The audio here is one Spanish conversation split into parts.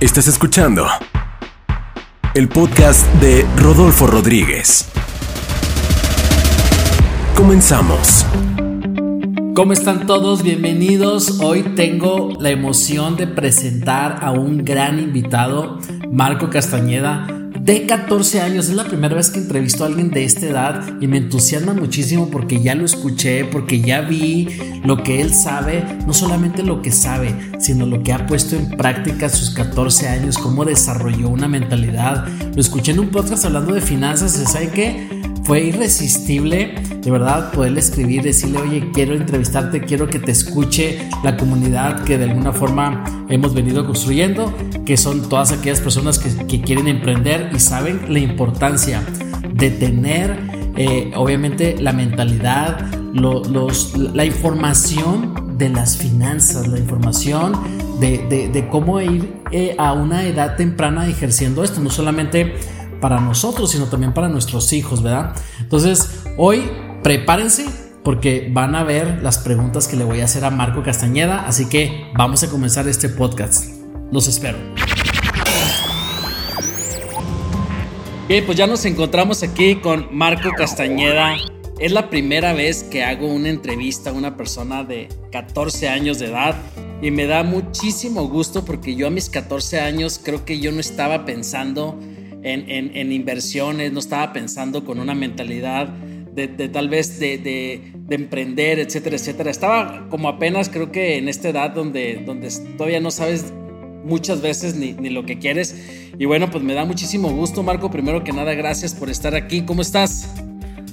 Estás escuchando el podcast de Rodolfo Rodríguez. Comenzamos. ¿Cómo están todos? Bienvenidos. Hoy tengo la emoción de presentar a un gran invitado, Marco Castañeda de 14 años. Es la primera vez que entrevisto a alguien de esta edad y me entusiasma muchísimo porque ya lo escuché, porque ya vi lo que él sabe, no solamente lo que sabe, sino lo que ha puesto en práctica sus 14 años, cómo desarrolló una mentalidad. Lo escuché en un podcast hablando de finanzas ¿sabe qué? Fue irresistible, de verdad, poderle escribir, decirle, oye, quiero entrevistarte, quiero que te escuche la comunidad que de alguna forma hemos venido construyendo, que son todas aquellas personas que, quieren emprender y saben la importancia de tener, eh, obviamente, la mentalidad, la información de las finanzas, la información de, cómo ir eh, a una edad temprana ejerciendo esto, no solamente para nosotros, sino también para nuestros hijos, ¿verdad? Entonces, hoy prepárense porque van a ver las preguntas que le voy a hacer a Marco Castañeda, así que vamos a comenzar este podcast. Los espero. Bien, pues ya nos encontramos aquí con Marco Castañeda. Es la primera vez que hago una entrevista a una persona de 14 años de edad y me da muchísimo gusto porque yo a mis 14 años creo que yo no estaba pensando en, inversiones, no estaba pensando con una mentalidad de, tal vez de, emprender, etcétera, etcétera. Estaba como apenas creo que en esta edad donde, donde todavía no sabes muchas veces ni, lo que quieres. Y bueno, pues me da muchísimo gusto, Marco. Primero que nada, gracias por estar aquí. ¿Cómo estás?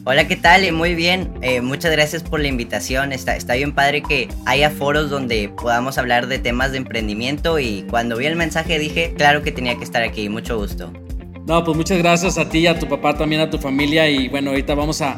Hola, ¿qué tal? Muy bien. Eh, muchas gracias por la invitación. Está, está bien padre que haya foros donde podamos hablar de temas de emprendimiento y cuando vi el mensaje dije, claro que tenía que estar aquí. Mucho gusto. No, pues muchas gracias a ti a tu papá, también a tu familia. Y bueno, ahorita vamos a,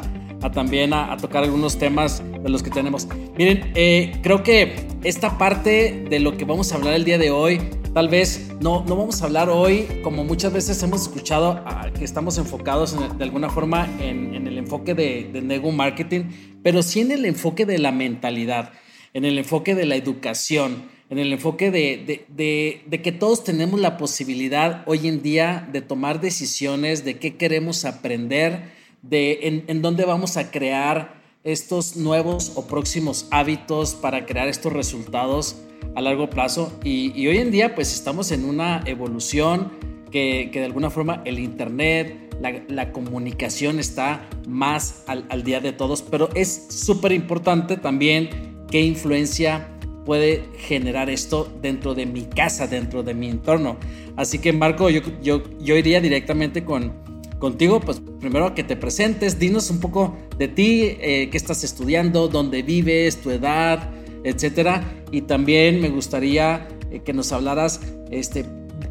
también a, tocar algunos temas de los que tenemos. Miren, eh, creo que esta parte de lo que vamos a hablar el día de hoy, tal vez no, no vamos a hablar hoy, como muchas veces hemos escuchado, que estamos enfocados de alguna forma en, el enfoque de, de Nego Marketing, pero sí en el enfoque de la mentalidad, en el enfoque de la educación en el enfoque de, que todos tenemos la posibilidad hoy en día de tomar decisiones de qué queremos aprender, de en, dónde vamos a crear estos nuevos o próximos hábitos para crear estos resultados a largo plazo. Y, hoy en día pues estamos en una evolución que, de alguna forma el Internet, la, comunicación está más al, al día de todos, pero es súper importante también qué influencia puede generar esto dentro de mi casa, dentro de mi entorno. Así que Marco, yo, yo, yo iría directamente con, contigo, pues primero que te presentes, dinos un poco de ti, eh, qué estás estudiando, dónde vives, tu edad, etcétera. Y también me gustaría eh, que nos hablaras, este,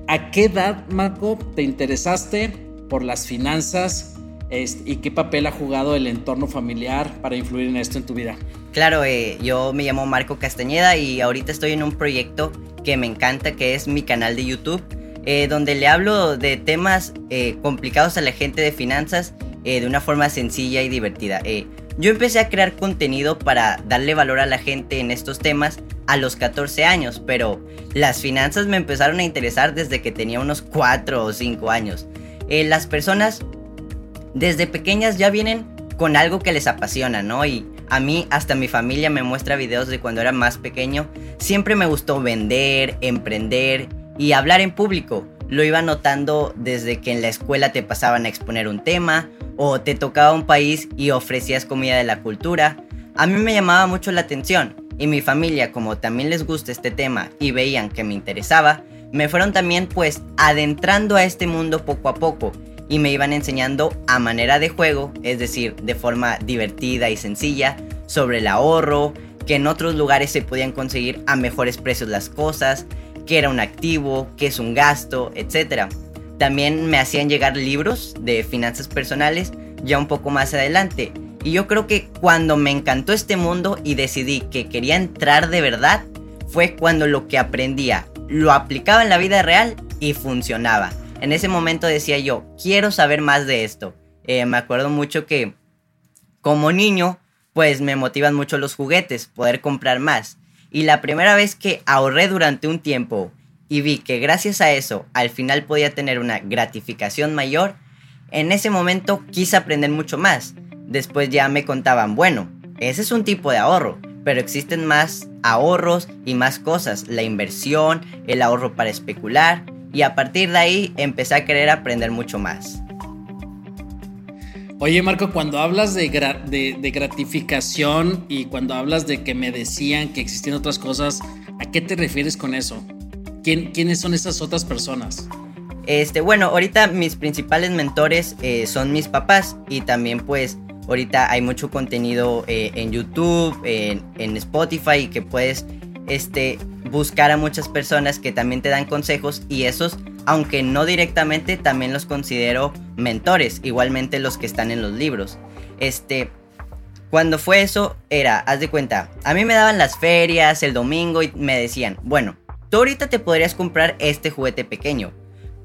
¿a qué edad, Marco, te interesaste por las finanzas y qué papel ha jugado el entorno familiar para influir en esto en tu vida? Claro, eh, yo me llamo Marco Castañeda y ahorita estoy en un proyecto que me encanta, que es mi canal de YouTube, eh, donde le hablo de temas eh, complicados a la gente de finanzas de una forma sencilla y divertida. yo empecé a crear contenido para darle valor a la gente en estos temas a los 14 años, pero las finanzas me empezaron a interesar desde que tenía unos 4 o 5 años. las personas desde pequeñas ya vienen con algo que les apasiona, ¿no? Y a mí, hasta mi familia me muestra videos de cuando era más pequeño. Siempre me gustó vender, emprender y hablar en público. Lo iba notando desde que en la escuela te pasaban a exponer un tema o te tocaba un país y ofrecías comida de la cultura. A mí me llamaba mucho la atención y mi familia, como también les gusta este tema y veían que me interesaba, me fueron también pues adentrando a este mundo poco a poco y me iban enseñando a manera de juego, es decir, de forma divertida y sencilla, sobre el ahorro, que en otros lugares se podían conseguir a mejores precios las cosas, qué era un activo, qué es un gasto, etc. También me hacían llegar libros de finanzas personales ya un poco más adelante. Y yo creo que cuando me encantó este mundo y decidí que quería entrar de verdad, fue cuando lo que aprendía lo aplicaba en la vida real y funcionaba en ese momento decía yo, quiero saber más de esto. Eh, me acuerdo mucho que como niño, pues me motivan mucho los juguetes, poder comprar más. Y la primera vez que ahorré durante un tiempo y vi que gracias a eso al final podía tener una gratificación mayor, en ese momento quise aprender mucho más. Después ya me contaban, bueno, ese es un tipo de ahorro, pero existen más ahorros y más cosas, la inversión, el ahorro para especular, y a partir de ahí empecé a querer aprender mucho más. Oye Marco, cuando hablas de, de, gratificación y cuando hablas de que me decían que existían otras cosas, ¿a qué te refieres con eso? ¿Quién, ¿Quiénes son esas otras personas? Este, bueno, ahorita mis principales mentores eh, son mis papás y también pues ahorita hay mucho contenido eh, en YouTube, en, en Spotify que puedes este, buscar a muchas personas que también te dan consejos y esos aunque no directamente, también los considero mentores, igualmente los que están en los libros. Este, cuando fue eso, era, haz de cuenta, a mí me daban las ferias el domingo y me decían, bueno, tú ahorita te podrías comprar este juguete pequeño,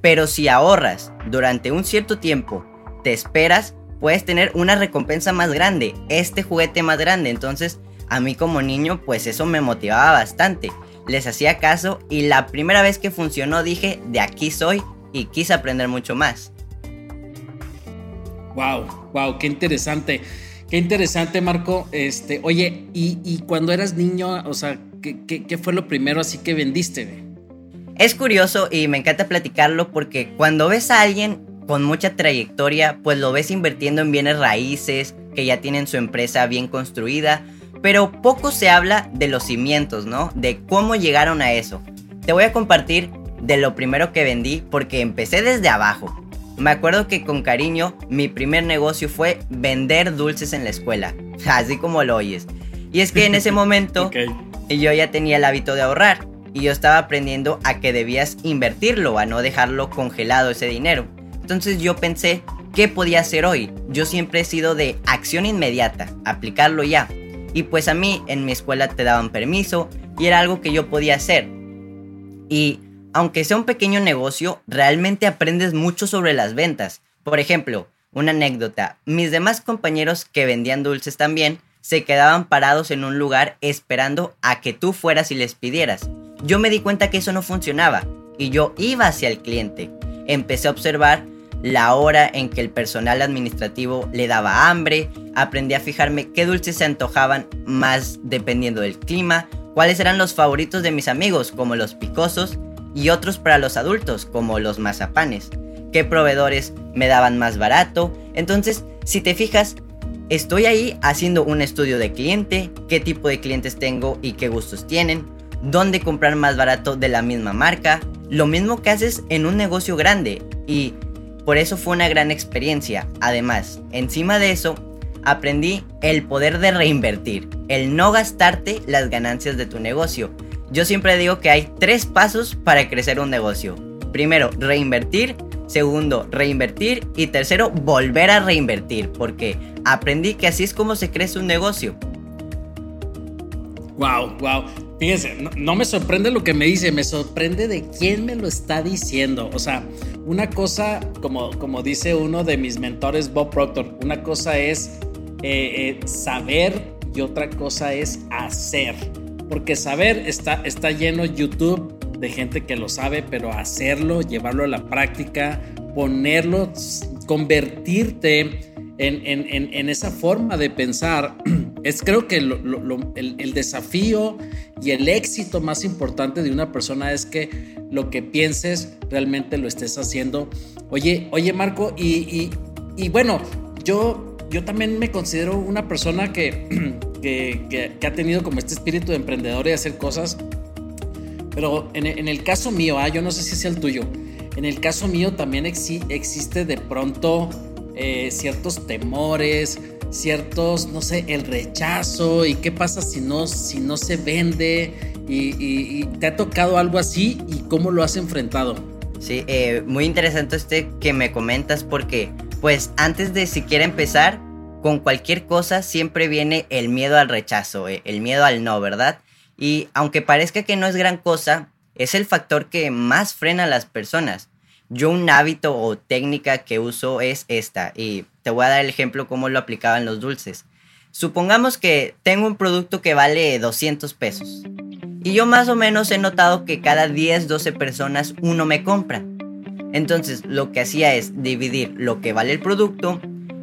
pero si ahorras durante un cierto tiempo, te esperas, puedes tener una recompensa más grande, este juguete más grande. Entonces, a mí como niño, pues eso me motivaba bastante les hacía caso y la primera vez que funcionó dije, de aquí soy y quise aprender mucho más. Wow, wow, qué interesante. Qué interesante, Marco. Este, oye, y, cuando eras niño, o sea, ¿qué, fue lo primero así que vendiste? Es curioso y me encanta platicarlo porque cuando ves a alguien con mucha trayectoria, pues lo ves invirtiendo en bienes raíces, que ya tienen su empresa bien construida, pero poco se habla de los cimientos, ¿no? De cómo llegaron a eso. Te voy a compartir de lo primero que vendí porque empecé desde abajo. Me acuerdo que con cariño mi primer negocio fue vender dulces en la escuela, así como lo oyes. Y es que en ese momento yo ya tenía el hábito de ahorrar y yo estaba aprendiendo a que debías invertirlo, a no dejarlo congelado ese dinero. Entonces yo pensé, ¿qué podía hacer hoy? Yo siempre he sido de acción inmediata, aplicarlo ya. Y pues a mí en mi escuela te daban permiso y era algo que yo podía hacer. Y aunque sea un pequeño negocio, realmente aprendes mucho sobre las ventas. Por ejemplo, una anécdota, mis demás compañeros que vendían dulces también se quedaban parados en un lugar esperando a que tú fueras y les pidieras. Yo me di cuenta que eso no funcionaba y yo iba hacia el cliente. Empecé a observar la hora en que el personal administrativo le daba hambre, aprendí a fijarme qué dulces se antojaban más dependiendo del clima, cuáles eran los favoritos de mis amigos como los picosos y otros para los adultos como los mazapanes, qué proveedores me daban más barato. Entonces, si te fijas, estoy ahí haciendo un estudio de cliente, qué tipo de clientes tengo y qué gustos tienen, dónde comprar más barato de la misma marca, lo mismo que haces en un negocio grande y por eso fue una gran experiencia. Además, encima de eso, aprendí el poder de reinvertir, el no gastarte las ganancias de tu negocio. Yo siempre digo que hay tres pasos para crecer un negocio. Primero, reinvertir. Segundo, reinvertir. Y tercero, volver a reinvertir. Porque aprendí que así es como se crece un negocio. Wow, wow. Fíjense, no, me sorprende lo que me dice, me sorprende de quién me lo está diciendo. O sea, una cosa, como, como dice uno de mis mentores, Bob Proctor, una cosa es eh, eh, saber y otra cosa es hacer. Porque saber está, está lleno YouTube de gente que lo sabe, pero hacerlo, llevarlo a la práctica, ponerlo, convertirte en, esa forma de pensar, es creo que el, desafío y el éxito más importante de una persona es que lo que pienses realmente lo estés haciendo. Oye, oye Marco, y, bueno, yo, yo también me considero una persona que, que, ha tenido como este espíritu de emprendedor y hacer cosas, pero en, el caso mío, ah, yo no sé si es el tuyo, en el caso mío también existe de pronto eh, ciertos temores, ciertos, no sé, el rechazo y qué pasa si no, si no se vende y, te ha tocado algo así y cómo lo has enfrentado. Sí, eh, muy interesante este que me comentas porque pues antes de siquiera empezar, con cualquier cosa siempre viene el miedo al rechazo, eh, el miedo al no, ¿verdad? Y aunque parezca que no es gran cosa, es el factor que más frena a las personas. Yo un hábito o técnica que uso es esta y te voy a dar el ejemplo cómo lo aplicaba en los dulces. Supongamos que tengo un producto que vale 200 pesos Y yo más o menos he notado que cada 10, 12 personas uno me compra. Entonces lo que hacía es dividir lo que vale el producto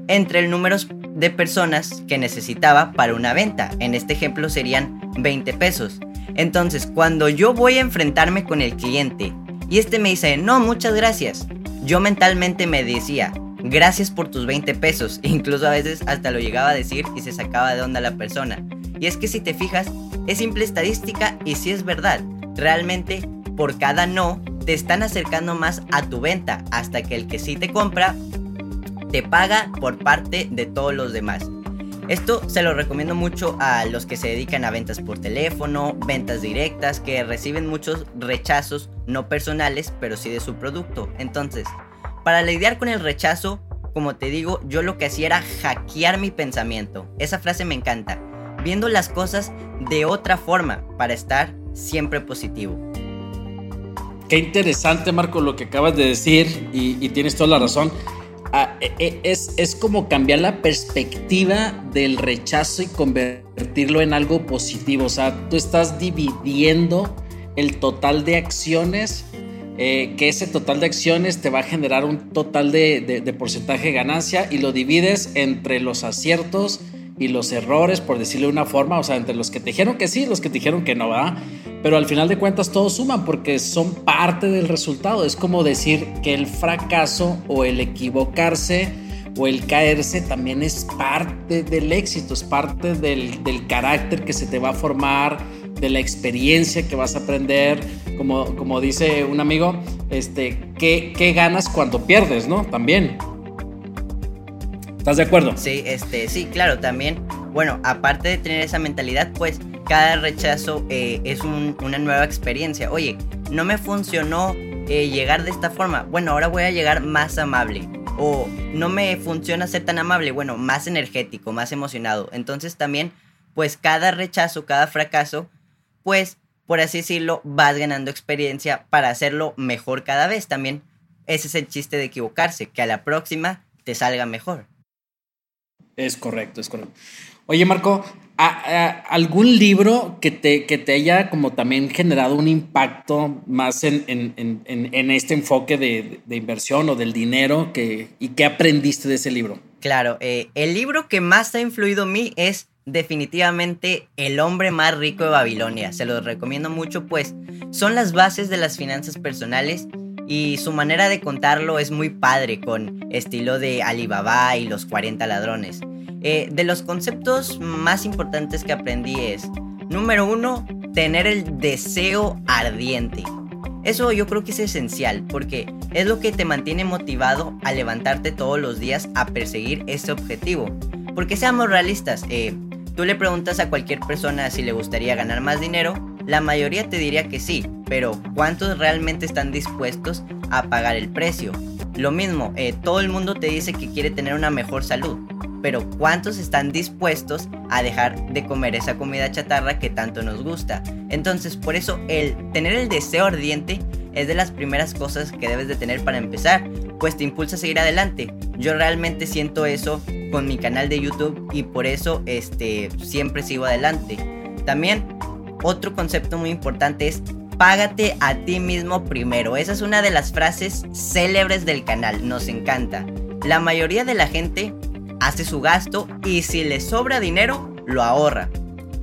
entre el número de personas que necesitaba para una venta. En este ejemplo serían 20 pesos. Entonces cuando yo voy a enfrentarme con el cliente y este me dice, no, muchas gracias, yo mentalmente me decía, gracias por tus 20 pesos. Incluso a veces hasta lo llegaba a decir y se sacaba de onda la persona. Y es que si te fijas, es simple estadística y si es verdad. Realmente, por cada no, te están acercando más a tu venta hasta que el que sí te compra te paga por parte de todos los demás. Esto se lo recomiendo mucho a los que se dedican a ventas por teléfono, ventas directas, que reciben muchos rechazos, no personales, pero sí de su producto. Entonces, para lidiar con el rechazo, como te digo, yo lo que hacía era hackear mi pensamiento. Esa frase me encanta. Viendo las cosas de otra forma para estar siempre positivo. Qué interesante, Marco, lo que acabas de decir y, tienes toda la razón. Ah, e, e, es, es como cambiar la perspectiva del rechazo y convertirlo en algo positivo. O sea, tú estás dividiendo el total de acciones eh, que ese total de acciones te va a generar un total de, porcentaje de ganancia y lo divides entre los aciertos y los errores, por decirlo de una forma, o sea, entre los que te dijeron que sí y los que te dijeron que no, va Pero al final de cuentas todos suman porque son parte del resultado. Es como decir que el fracaso o el equivocarse o el caerse también es parte del éxito, es parte del, del carácter que se te va a formar, de la experiencia que vas a aprender, como, como dice un amigo, este, ¿qué, ¿qué ganas cuando pierdes, no? También. ¿Estás de acuerdo? Sí, este, sí, claro, también. Bueno, aparte de tener esa mentalidad, pues cada rechazo eh, es una nueva experiencia. Oye, no me funcionó eh, llegar de esta forma. Bueno, ahora voy a llegar más amable. O no me funciona ser tan amable. Bueno, más energético, más emocionado. Entonces también, pues cada rechazo, cada fracaso pues, por así decirlo, vas ganando experiencia para hacerlo mejor cada vez también. Ese es el chiste de equivocarse, que a la próxima te salga mejor. Es correcto, es correcto. Oye, Marco, algún libro que te, que te haya como también generado un impacto más en, este enfoque de, inversión o del dinero que, y qué aprendiste de ese libro? Claro, eh, el libro que más ha influido en mí es definitivamente el hombre más rico de Babilonia. Se los recomiendo mucho, pues son las bases de las finanzas personales y su manera de contarlo es muy padre, con estilo de Alibaba y los 40 ladrones. Eh, de los conceptos más importantes que aprendí es, número uno, tener el deseo ardiente. Eso yo creo que es esencial porque es lo que te mantiene motivado a levantarte todos los días a perseguir ese objetivo. Porque seamos realistas, eh, Tú le preguntas a cualquier persona si le gustaría ganar más dinero, la mayoría te diría que sí, pero ¿cuántos realmente están dispuestos a pagar el precio? Lo mismo, eh, todo el mundo te dice que quiere tener una mejor salud, pero ¿cuántos están dispuestos a dejar de comer esa comida chatarra que tanto nos gusta? Entonces, por eso el tener el deseo ardiente es de las primeras cosas que debes de tener para empezar, pues te impulsa a seguir adelante. Yo realmente siento eso con mi canal de YouTube y por eso este, siempre sigo adelante. También otro concepto muy importante es págate a ti mismo primero. Esa es una de las frases célebres del canal, nos encanta. La mayoría de la gente hace su gasto y si le sobra dinero, lo ahorra.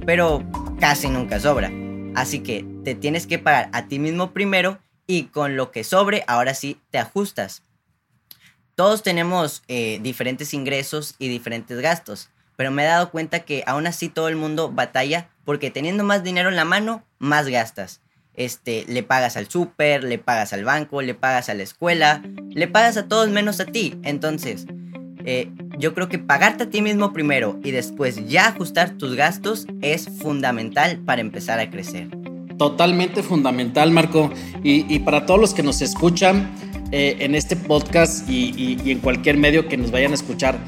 Pero casi nunca sobra. Así que te tienes que pagar a ti mismo primero y con lo que sobre, ahora sí te ajustas. Todos tenemos eh, diferentes ingresos y diferentes gastos, pero me he dado cuenta que aún así todo el mundo batalla porque teniendo más dinero en la mano, más gastas. Este, le pagas al súper, le pagas al banco, le pagas a la escuela, le pagas a todos menos a ti. Entonces, eh, yo creo que pagarte a ti mismo primero y después ya ajustar tus gastos es fundamental para empezar a crecer. Totalmente fundamental, Marco. y para todos los que nos escuchan, eh, en este podcast y, en cualquier medio que nos vayan a escuchar.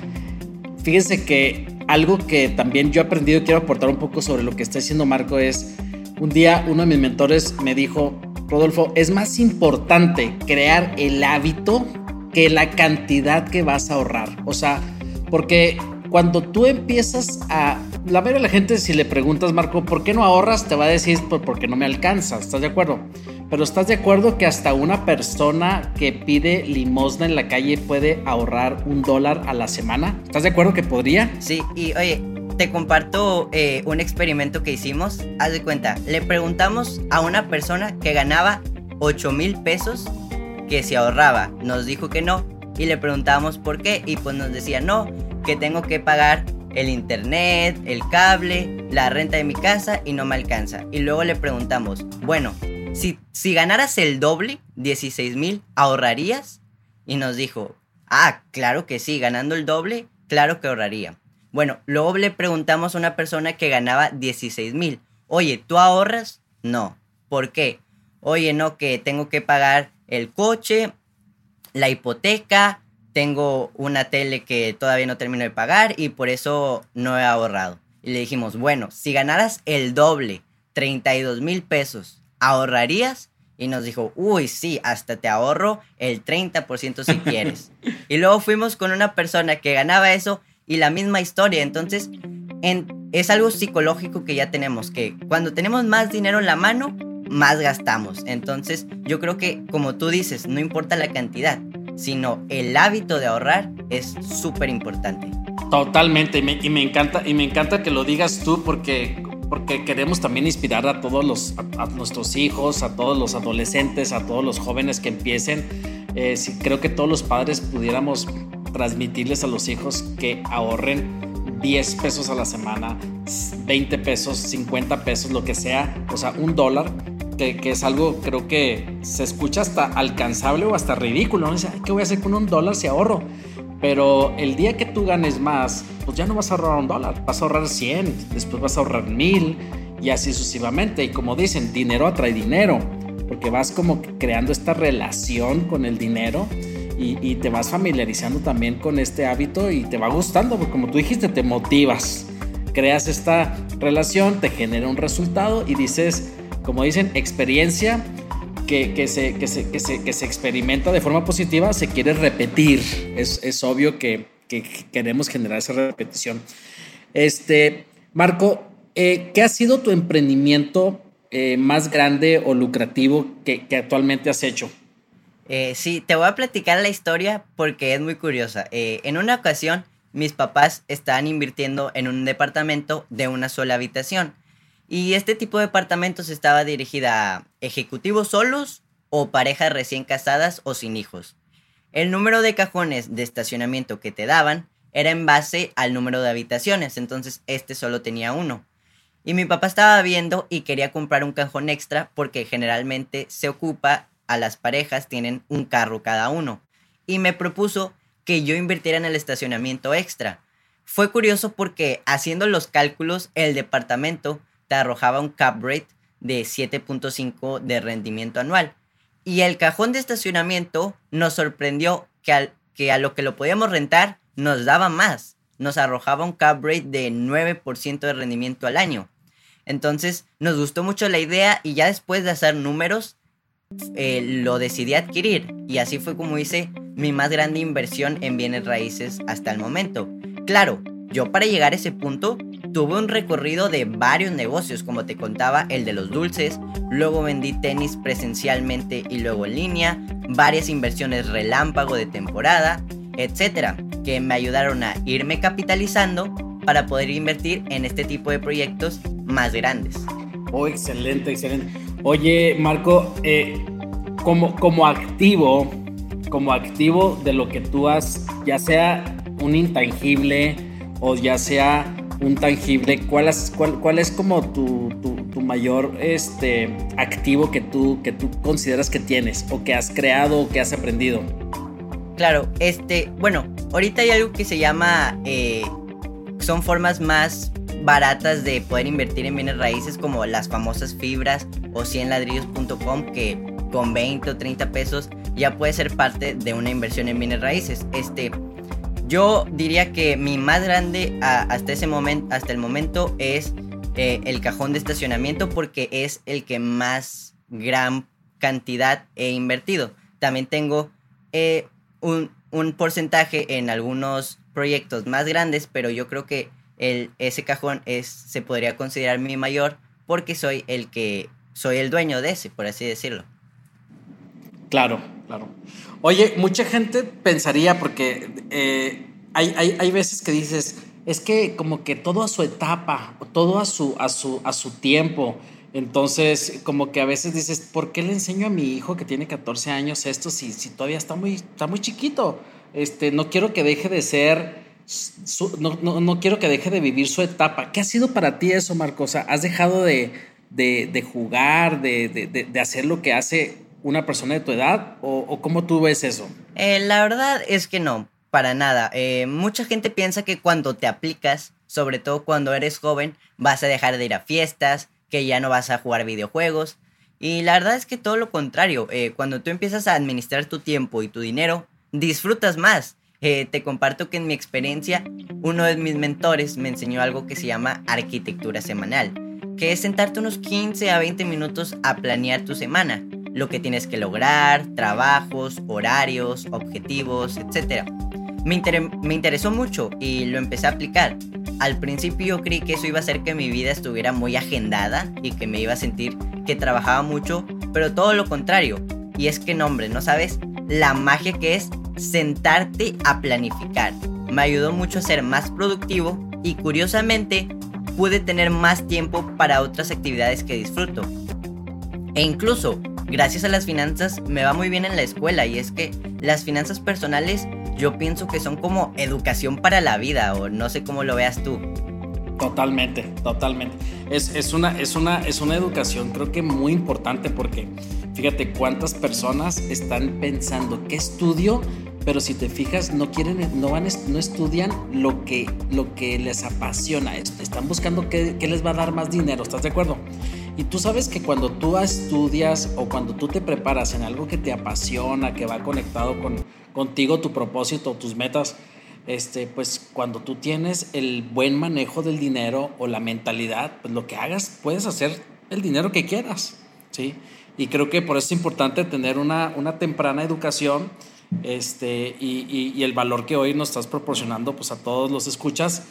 Fíjense que algo que también yo he aprendido y quiero aportar un poco sobre lo que está diciendo Marco es, un día uno de mis mentores me dijo, Rodolfo, es más importante crear el hábito que la cantidad que vas a ahorrar. O sea, porque cuando tú empiezas a la mayoría de la gente, si le preguntas, Marco, ¿por qué no ahorras? Te va a decir, pues porque no me alcanza. ¿Estás de acuerdo? Pero ¿estás de acuerdo que hasta una persona que pide limosna en la calle puede ahorrar un dólar a la semana? ¿Estás de acuerdo que podría? Sí, y oye, te comparto eh, un experimento que hicimos. Haz de cuenta, le preguntamos a una persona que ganaba 8 mil pesos que se ahorraba. Nos dijo que no. Y le preguntamos por qué. Y pues nos decía no, que tengo que pagar el internet, el cable, la renta de mi casa y no me alcanza. Y luego le preguntamos, bueno, si, si ganaras el doble, 16 mil, ¿ahorrarías? Y nos dijo, ah, claro que sí, ganando el doble, claro que ahorraría. Bueno, luego le preguntamos a una persona que ganaba 16 mil, oye, ¿tú ahorras? No. ¿Por qué? Oye, no, que tengo que pagar el coche, la hipoteca, tengo una tele que todavía no termino de pagar y por eso no he ahorrado. Y le dijimos, bueno, si ganaras el doble, 32 mil pesos, ¿ahorrarías? Y nos dijo, uy, sí, hasta te ahorro el 30% si quieres. y luego fuimos con una persona que ganaba eso y la misma historia. Entonces, es algo psicológico que ya tenemos, que cuando tenemos más dinero en la mano, más gastamos. Entonces, yo creo que, como tú dices, no importa la cantidad, sino el hábito de ahorrar es súper importante. Totalmente, y me, encanta, y me encanta que lo digas tú porque, porque queremos también inspirar a todos los, a, nuestros hijos, a todos los adolescentes, a todos los jóvenes que empiecen. Eh, creo que todos los padres pudiéramos transmitirles a los hijos que ahorren 10 pesos a la semana, 20 pesos, 50 pesos, lo que sea, o sea, un dólar que, es algo creo que se escucha hasta alcanzable o hasta ridículo. ¿no? Dice, ¿qué voy a hacer con un dólar si ahorro? Pero el día que tú ganes más, pues ya no vas a ahorrar un dólar, vas a ahorrar 100, después vas a ahorrar 1000 y así sucesivamente. Y como dicen, dinero atrae dinero, porque vas como creando esta relación con el dinero y, y, te vas familiarizando también con este hábito y te va gustando, porque como tú dijiste, te motivas, creas esta relación, te genera un resultado y dices, como dicen, experiencia que, se, que, se, que, se, experimenta de forma positiva, se quiere repetir. Es, es obvio que, queremos generar esa repetición. Este, Marco, eh, ¿qué ha sido tu emprendimiento eh, más grande o lucrativo que, actualmente has hecho? Eh, sí, te voy a platicar la historia porque es muy curiosa. en una ocasión, mis papás estaban invirtiendo en un departamento de una sola habitación. Y este tipo de departamentos estaba dirigida a ejecutivos solos o parejas recién casadas o sin hijos. El número de cajones de estacionamiento que te daban era en base al número de habitaciones, entonces este solo tenía uno. Y mi papá estaba viendo y quería comprar un cajón extra porque generalmente se ocupa a las parejas tienen un carro cada uno. Y me propuso que yo invirtiera en el estacionamiento extra. Fue curioso porque haciendo los cálculos el departamento te arrojaba un cap rate de 7.5 de rendimiento anual. Y el cajón de estacionamiento nos sorprendió que, que a lo que lo podíamos rentar nos daba más. Nos arrojaba un cap rate de 9% de rendimiento al año. Entonces nos gustó mucho la idea y ya después de hacer números eh, lo decidí adquirir. Y así fue como hice mi más grande inversión en bienes raíces hasta el momento. Claro, yo para llegar a ese punto tuve un recorrido de varios negocios, como te contaba, el de los dulces, luego vendí tenis presencialmente y luego en línea, varias inversiones relámpago de temporada, etcétera, que me ayudaron a irme capitalizando para poder invertir en este tipo de proyectos más grandes. Oh, excelente, excelente. Oye, Marco, eh, como, como activo, como activo de lo que tú has, ya sea un intangible o ya sea un tangible, ¿cuál es, cuál, cuál es como tu, tu, mayor este, activo que tú, que tú consideras que tienes o que has creado o que has aprendido? Claro, este, bueno, ahorita hay algo que se llama, eh, son formas más baratas de poder invertir en bienes raíces como las famosas fibras o 100ladrillos.com que con 20 o 30 pesos ya puede ser parte de una inversión en bienes raíces. Este, yo diría que mi más grande hasta ese hasta el momento es eh, el cajón de estacionamiento porque es el que más gran cantidad he invertido. También tengo eh, un, porcentaje en algunos proyectos más grandes, pero yo creo que el, ese cajón es, se podría considerar mi mayor porque soy el que soy el dueño de ese, por así decirlo. Claro, claro. Oye, mucha gente pensaría, porque eh, hay, hay, hay, veces que dices, es que como que todo a su etapa, todo a su, a su, a su tiempo. Entonces, como que a veces dices, ¿por qué le enseño a mi hijo que tiene 14 años esto si, si todavía está muy, está muy chiquito? Este, no quiero que deje de ser, no, no, no, quiero que deje de vivir su etapa. ¿Qué ha sido para ti eso, Marcos? ¿Has dejado de, de, de jugar, de, de, hacer lo que hace una persona de tu edad? ¿O, cómo tú ves eso? Eh, la verdad es que no, para nada. Eh, mucha gente piensa que cuando te aplicas, sobre todo cuando eres joven, vas a dejar de ir a fiestas, que ya no vas a jugar videojuegos. Y la verdad es que todo lo contrario, eh, cuando tú empiezas a administrar tu tiempo y tu dinero, disfrutas más. Te comparto que en mi experiencia, uno de mis mentores me enseñó algo que se llama arquitectura semanal, que es sentarte unos 15 a 20 minutos a planear tu semana lo que tienes que lograr, trabajos, horarios, objetivos, etc. Me, interesó mucho y lo empecé a aplicar. Al principio yo creí que eso iba a hacer que mi vida estuviera muy agendada y que me iba a sentir que trabajaba mucho, pero todo lo contrario. Y es que no, hombre, ¿no sabes? La magia que es sentarte a planificar. Me ayudó mucho a ser más productivo y curiosamente pude tener más tiempo para otras actividades que disfruto. E incluso gracias a las finanzas me va muy bien en la escuela y es que las finanzas personales yo pienso que son como educación para la vida o no sé cómo lo veas tú. Totalmente, totalmente. Es, es, una, es, una, es una educación creo que muy importante porque fíjate cuántas personas están pensando qué estudio, pero si te fijas no quieren, no van, no estudian lo que, lo que les apasiona. Están buscando qué, qué les va a dar más dinero. ¿Estás de acuerdo? Y tú sabes que cuando tú estudias o cuando tú te preparas en algo que te apasiona, que va conectado con contigo, tu propósito, tus metas, este, pues cuando tú tienes el buen manejo del dinero o la mentalidad, pues lo que hagas, puedes hacer el dinero que quieras, ¿sí? Y creo que por eso es importante tener una, una temprana educación este, y, y, el valor que hoy nos estás proporcionando pues a todos los escuchas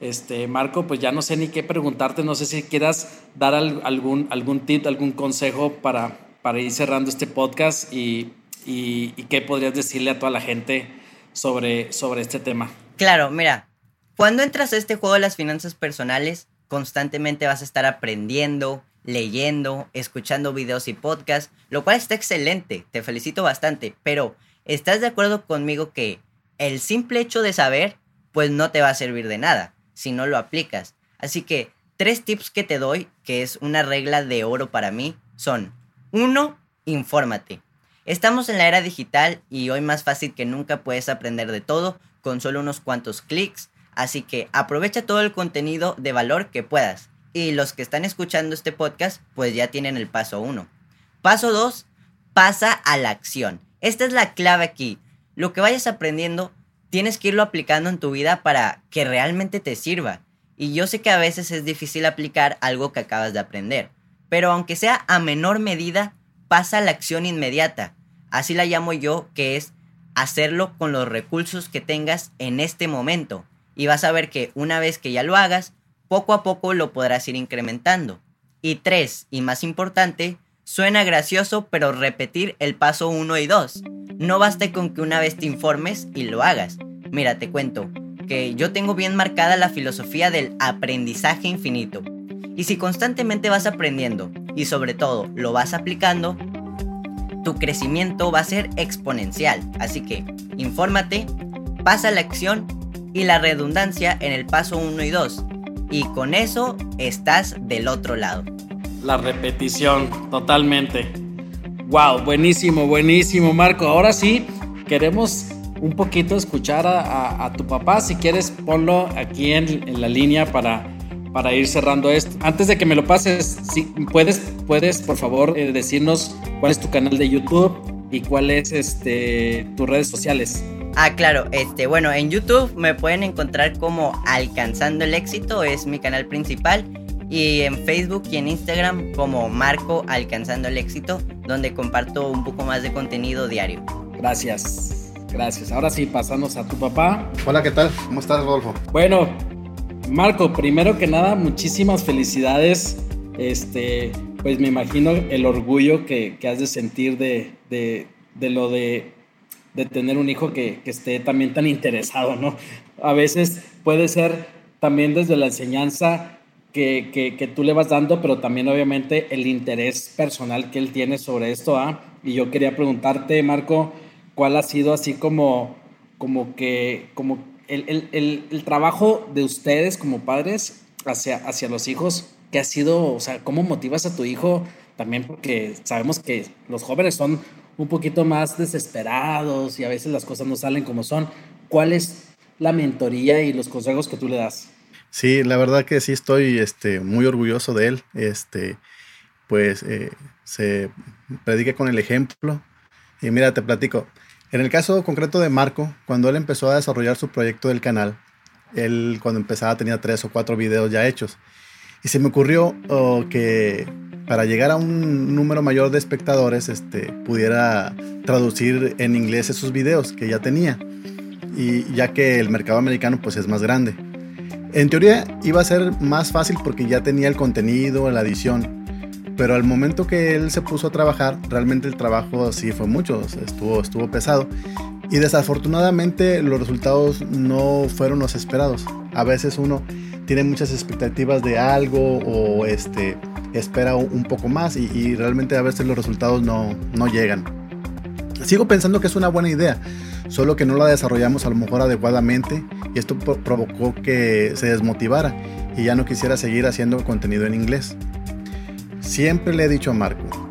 este, Marco, pues ya no sé ni qué preguntarte, no sé si quieras dar algún, algún tip, algún consejo para, para ir cerrando este podcast y, y, qué podrías decirle a toda la gente sobre, sobre este tema. Claro, mira, cuando entras a este juego de las finanzas personales, constantemente vas a estar aprendiendo, leyendo, escuchando videos y podcasts, lo cual está excelente, te felicito bastante, pero ¿estás de acuerdo conmigo que el simple hecho de saber, pues no te va a servir de nada? si no lo aplicas. Así que tres tips que te doy, que es una regla de oro para mí, son, uno, infórmate. Estamos en la era digital y hoy más fácil que nunca puedes aprender de todo con solo unos cuantos clics, así que aprovecha todo el contenido de valor que puedas. Y los que están escuchando este podcast, pues ya tienen el paso uno. Paso dos, pasa a la acción. Esta es la clave aquí. Lo que vayas aprendiendo, tienes que irlo aplicando en tu vida para que realmente te sirva. Y yo sé que a veces es difícil aplicar algo que acabas de aprender, pero aunque sea a menor medida, pasa a la acción inmediata. Así la llamo yo, que es hacerlo con los recursos que tengas en este momento. Y vas a ver que una vez que ya lo hagas, poco a poco lo podrás ir incrementando. Y tres, y más importante, suena gracioso, pero repetir el paso 1 y 2. No basta con que una vez te informes y lo hagas. Mira, te cuento que yo tengo bien marcada la filosofía del aprendizaje infinito. Y si constantemente vas aprendiendo y sobre todo lo vas aplicando, tu crecimiento va a ser exponencial. Así que infórmate, pasa la acción y la redundancia en el paso 1 y 2. Y con eso estás del otro lado. La repetición, totalmente. Wow, buenísimo, buenísimo, Marco. Ahora sí, queremos un poquito escuchar a, tu papá. Si quieres, ponlo aquí en, la línea para, para ir cerrando esto. Antes de que me lo pases, si puedes, puedes por favor eh, decirnos cuál es tu canal de YouTube y cuáles este, tus redes sociales. Ah, claro, este, bueno, en YouTube me pueden encontrar como Alcanzando el Éxito, es mi canal principal y en Facebook y en Instagram como Marco Alcanzando el Éxito, donde comparto un poco más de contenido diario. Gracias, gracias. Ahora sí, pasamos a tu papá. Hola, ¿qué tal? ¿Cómo estás, Rodolfo? Bueno, Marco, primero que nada, muchísimas felicidades. Este, pues me imagino el orgullo que, has de sentir de, lo de, tener un hijo que, esté también tan interesado, ¿no? A veces puede ser también desde la enseñanza que, tú le vas dando, pero también obviamente el interés personal que él tiene sobre esto, ¿ah? Y yo quería preguntarte, Marco, ¿cuál ha sido así como, como que, como el, trabajo de ustedes como padres hacia, hacia los hijos? ¿Qué ha sido, o sea, cómo motivas a tu hijo? También porque sabemos que los jóvenes son un poquito más desesperados y a veces las cosas no salen como son. ¿Cuál es la mentoría y los consejos que tú le das? Sí, la verdad que sí estoy este, muy orgulloso de él. Este, pues eh, se predica con el ejemplo. Y mira, te platico. En el caso concreto de Marco, cuando él empezó a desarrollar su proyecto del canal, él cuando empezaba tenía tres o cuatro videos ya hechos. Y se me ocurrió oh, que para llegar a un número mayor de espectadores, este, pudiera traducir en inglés esos videos que ya tenía. Y ya que el mercado americano pues es más grande. En teoría iba a ser más fácil porque ya tenía el contenido, la edición. Pero al momento que él se puso a trabajar, realmente el trabajo sí fue mucho, estuvo, estuvo pesado. Y desafortunadamente los resultados no fueron los esperados. A veces uno tiene muchas expectativas de algo o este, espera un poco más y, realmente a veces los resultados no, no llegan. Sigo pensando que es una buena idea, solo que no la desarrollamos a lo mejor adecuadamente y esto provocó que se desmotivara y ya no quisiera seguir haciendo contenido en inglés. Siempre le he dicho a Marco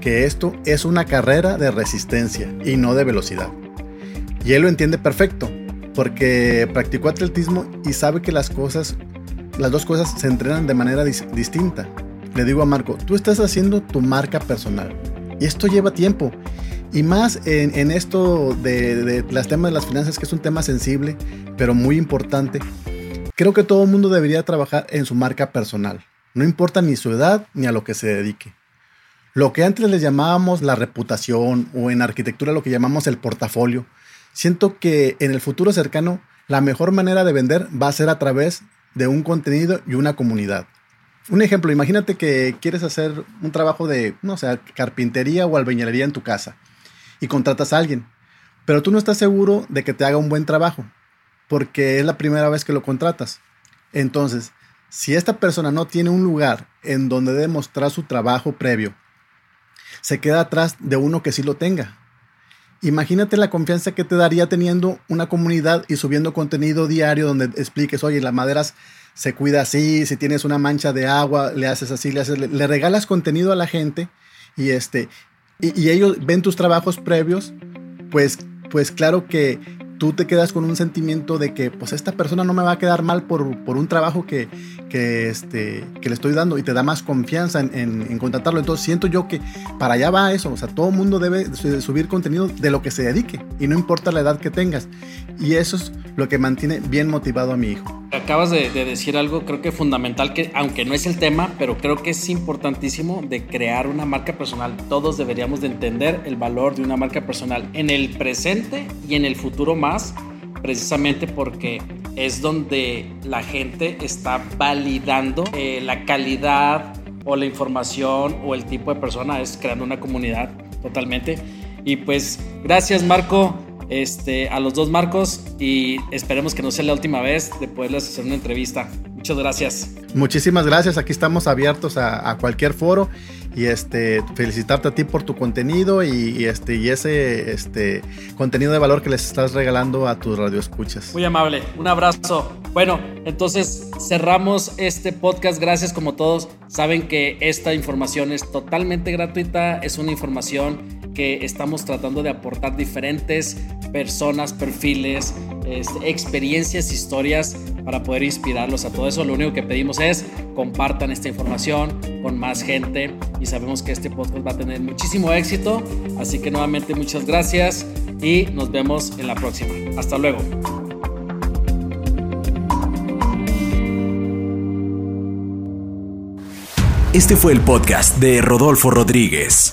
que esto es una carrera de resistencia y no de velocidad. Y él lo entiende perfecto, porque practicó atletismo y sabe que las cosas, las dos cosas se entrenan de manera distinta. Le digo a Marco, tú estás haciendo tu marca personal y esto lleva tiempo y más en, esto de, de las temas de las finanzas, que es un tema sensible, pero muy importante. Creo que todo el mundo debería trabajar en su marca personal. No importa ni su edad ni a lo que se dedique. Lo que antes les llamábamos la reputación o en arquitectura lo que llamamos el portafolio, siento que en el futuro cercano la mejor manera de vender va a ser a través de un contenido y una comunidad. Un ejemplo, imagínate que quieres hacer un trabajo de, no sé, carpintería o albañilería en tu casa y contratas a alguien, pero tú no estás seguro de que te haga un buen trabajo, porque es la primera vez que lo contratas. Entonces, si esta persona no tiene un lugar en donde demostrar su trabajo previo, se queda atrás de uno que sí lo tenga. Imagínate la confianza que te daría teniendo una comunidad y subiendo contenido diario donde expliques, oye, las maderas se cuida así, si tienes una mancha de agua, le haces así, le, le regalas contenido a la gente y, este, y, ellos ven tus trabajos previos, pues, pues claro que tú te quedas con un sentimiento de que pues esta persona no me va a quedar mal por, por un trabajo que, que, este, que le estoy dando y te da más confianza en, en, contratarlo. Entonces siento yo que para allá va eso, o sea, todo mundo debe subir contenido de lo que se dedique y no importa la edad que tengas. Y eso es lo que mantiene bien motivado a mi hijo. Acabas de, decir algo creo que fundamental, que aunque no es el tema, pero creo que es importantísimo de crear una marca personal. Todos deberíamos de entender el valor de una marca personal en el presente y en el futuro más, precisamente porque es donde la gente está validando eh, la calidad o la información o el tipo de persona, es creando una comunidad totalmente. Y pues gracias Marco este, a los dos Marcos y esperemos que no sea la última vez de poderles hacer una entrevista. Muchas gracias. Muchísimas gracias. Aquí estamos abiertos a, cualquier foro y este felicitarte a ti por tu contenido y, este y ese este contenido de valor que les estás regalando a tus radioescuchas. Muy amable. Un abrazo. Bueno, entonces cerramos este podcast. Gracias como todos. Saben que esta información es totalmente gratuita, es una información que estamos tratando de aportar diferentes personas, perfiles, experiencias, historias para poder inspirarlos a todo eso. Lo único que pedimos es compartan esta información con más gente y sabemos que este podcast va a tener muchísimo éxito. Así que nuevamente muchas gracias y nos vemos en la próxima. Hasta luego. Este fue el podcast de Rodolfo Rodríguez.